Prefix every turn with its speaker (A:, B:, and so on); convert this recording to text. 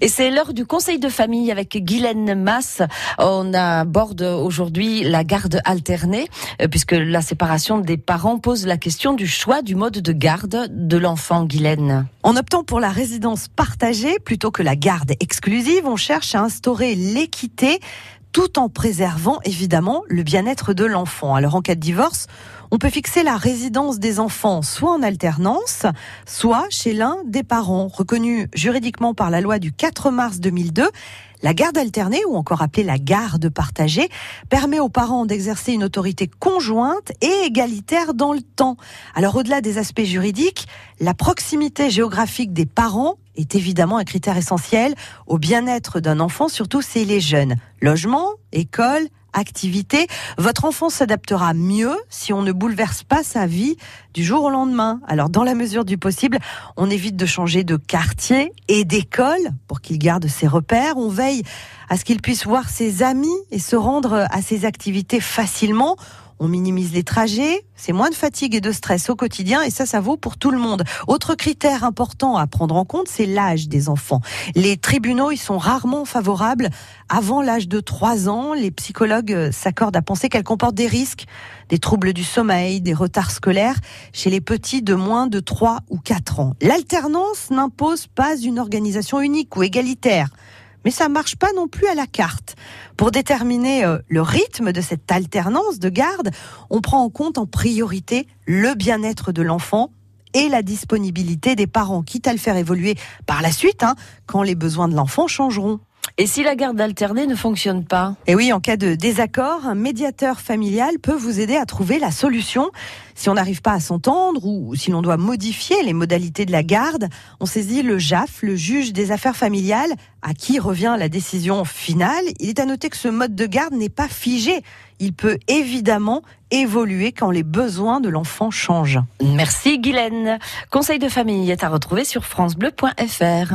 A: Et c'est l'heure du conseil de famille avec Guylaine Masse. On aborde aujourd'hui la garde alternée, euh, puisque la séparation des parents pose la question du choix du mode de garde de l'enfant, Guylaine.
B: En optant pour la résidence partagée plutôt que la garde exclusive, on cherche à instaurer l'équité tout en préservant évidemment le bien-être de l'enfant. Alors en cas de divorce, on peut fixer la résidence des enfants soit en alternance, soit chez l'un des parents. Reconnu juridiquement par la loi du 4 mars 2002, la garde alternée, ou encore appelée la garde partagée, permet aux parents d'exercer une autorité conjointe et égalitaire dans le temps. Alors au-delà des aspects juridiques, la proximité géographique des parents est évidemment un critère essentiel au bien-être d'un enfant, surtout s'il est jeune. Logement, école, activité, votre enfant s'adaptera mieux si on ne bouleverse pas sa vie du jour au lendemain. Alors, dans la mesure du possible, on évite de changer de quartier et d'école pour qu'il garde ses repères. On veille à ce qu'il puisse voir ses amis et se rendre à ses activités facilement on minimise les trajets, c'est moins de fatigue et de stress au quotidien et ça, ça vaut pour tout le monde. Autre critère important à prendre en compte, c'est l'âge des enfants. Les tribunaux, ils sont rarement favorables avant l'âge de 3 ans. Les psychologues s'accordent à penser qu'elle comporte des risques, des troubles du sommeil, des retards scolaires chez les petits de moins de 3 ou 4 ans. L'alternance n'impose pas une organisation unique ou égalitaire mais ça marche pas non plus à la carte. Pour déterminer euh, le rythme de cette alternance de garde, on prend en compte en priorité le bien-être de l'enfant et la disponibilité des parents, quitte à le faire évoluer par la suite, hein, quand les besoins de l'enfant changeront.
A: Et si la garde alternée ne fonctionne pas
B: Et oui, en cas de désaccord, un médiateur familial peut vous aider à trouver la solution. Si on n'arrive pas à s'entendre ou si l'on doit modifier les modalités de la garde, on saisit le JAF, le juge des affaires familiales, à qui revient la décision finale. Il est à noter que ce mode de garde n'est pas figé. Il peut évidemment évoluer quand les besoins de l'enfant changent.
A: Merci Guylaine. Conseil de famille est à retrouver sur francebleu.fr.